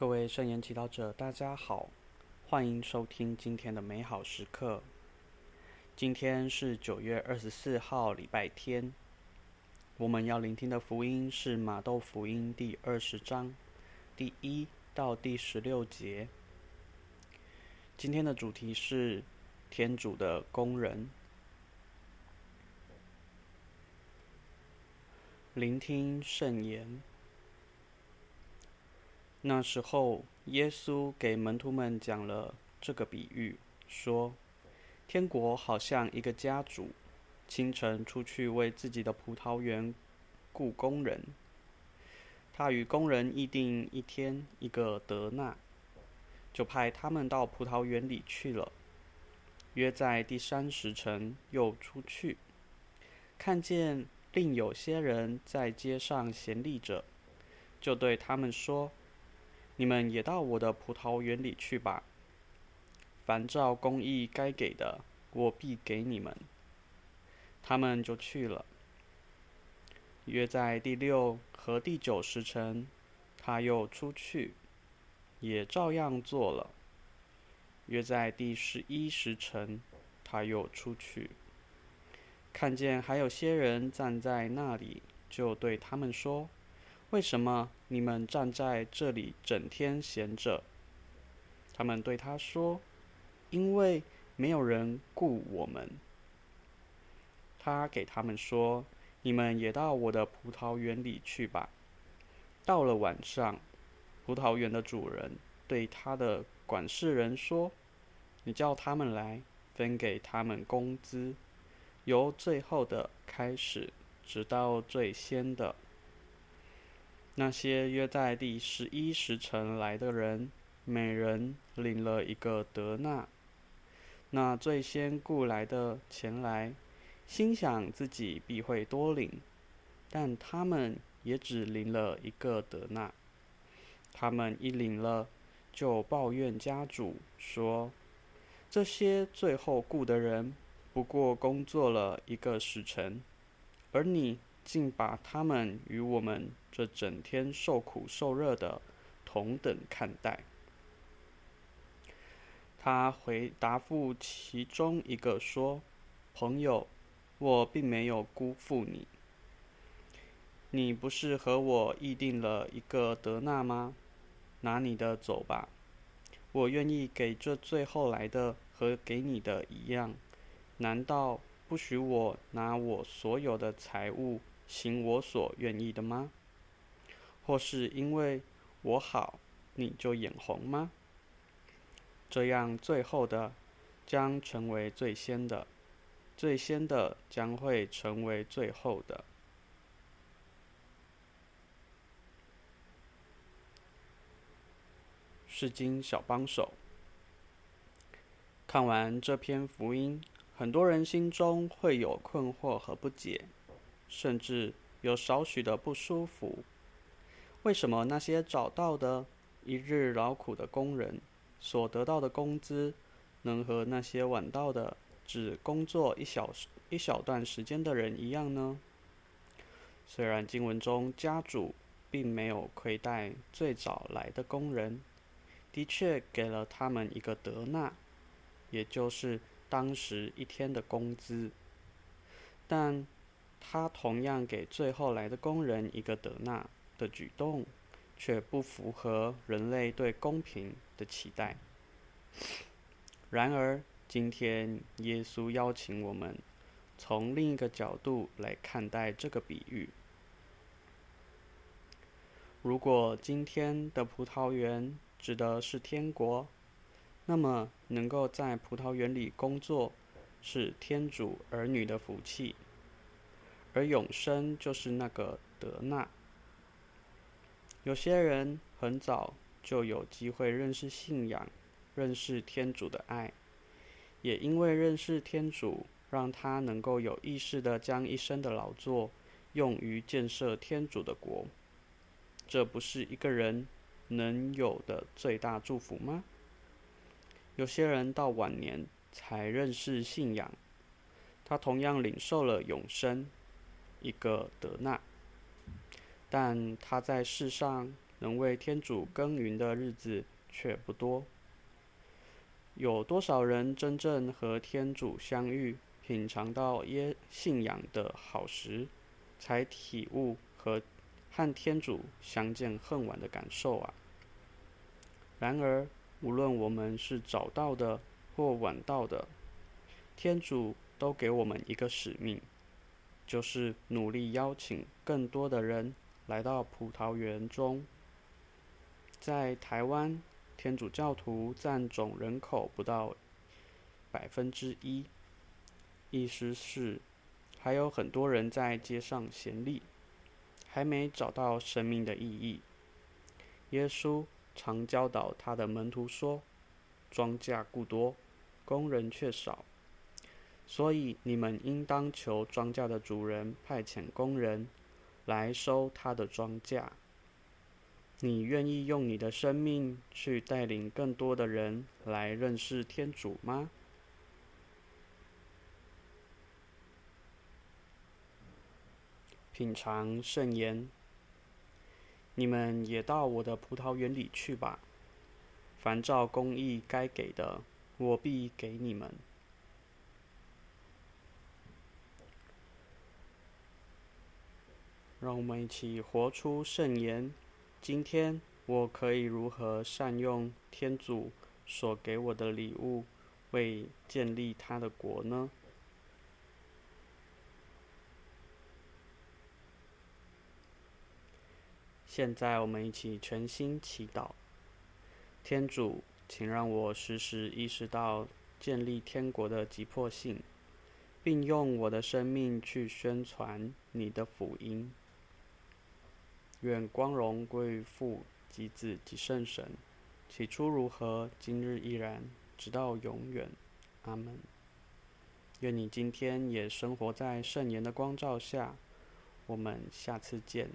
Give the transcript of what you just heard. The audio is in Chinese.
各位圣言祈祷者，大家好，欢迎收听今天的美好时刻。今天是九月二十四号，礼拜天。我们要聆听的福音是马窦福音第二十章第一到第十六节。今天的主题是天主的工人。聆听圣言。那时候，耶稣给门徒们讲了这个比喻，说：“天国好像一个家主，清晨出去为自己的葡萄园雇工人。他与工人议定一天一个德纳，就派他们到葡萄园里去了。约在第三时辰，又出去，看见另有些人在街上闲立着，就对他们说。”你们也到我的葡萄园里去吧，凡照公义该给的，我必给你们。他们就去了。约在第六和第九时辰，他又出去，也照样做了。约在第十一时辰，他又出去，看见还有些人站在那里，就对他们说。为什么你们站在这里整天闲着？他们对他说：“因为没有人雇我们。”他给他们说：“你们也到我的葡萄园里去吧。”到了晚上，葡萄园的主人对他的管事人说：“你叫他们来，分给他们工资，由最后的开始，直到最先的。”那些约在第十一时辰来的人，每人领了一个德纳。那最先雇来的前来，心想自己必会多领，但他们也只领了一个德纳。他们一领了，就抱怨家主说：“这些最后雇的人，不过工作了一个时辰，而你。”竟把他们与我们这整天受苦受热的同等看待。他回答复其中一个说：“朋友，我并没有辜负你。你不是和我议定了一个德纳吗？拿你的走吧。我愿意给这最后来的和给你的一样。难道不许我拿我所有的财物？”行我所愿意的吗？或是因为我好，你就眼红吗？这样最后的将成为最先的，最先的将会成为最后的。是经小帮手，看完这篇福音，很多人心中会有困惑和不解。甚至有少许的不舒服。为什么那些找到的一日劳苦的工人所得到的工资，能和那些晚到的只工作一小一小段时间的人一样呢？虽然经文中家主并没有亏待最早来的工人，的确给了他们一个德纳，也就是当时一天的工资，但。他同样给最后来的工人一个德纳的举动，却不符合人类对公平的期待。然而，今天耶稣邀请我们从另一个角度来看待这个比喻。如果今天的葡萄园指的是天国，那么能够在葡萄园里工作，是天主儿女的福气。而永生就是那个德纳。有些人很早就有机会认识信仰，认识天主的爱，也因为认识天主，让他能够有意识地将一生的劳作用于建设天主的国。这不是一个人能有的最大祝福吗？有些人到晚年才认识信仰，他同样领受了永生。一个德纳，但他在世上能为天主耕耘的日子却不多。有多少人真正和天主相遇，品尝到耶信仰的好时，才体悟和和天主相见恨晚的感受啊？然而，无论我们是早到的或晚到的，天主都给我们一个使命，就是努力邀请更多的人来到葡萄园中。在台湾，天主教徒占总人口不到百分之一，意思是还有很多人在街上闲立，还没找到生命的意义。耶稣常教导他的门徒说：“庄稼故多，工人却少，所以你们应当求庄稼的主人派遣工人来收他的庄稼。”你愿意用你的生命去带领更多的人来认识天主吗？品尝圣言。你们也到我的葡萄园里去吧，凡照公义该给的，我必给你们。让我们一起活出圣言。今天我可以如何善用天主所给我的礼物，为建立他的国呢？现在我们一起全心祈祷，天主，请让我时时意识到建立天国的急迫性，并用我的生命去宣传你的福音。愿光荣归于父及子及圣神，起初如何，今日依然，直到永远。阿门。愿你今天也生活在圣言的光照下。我们下次见。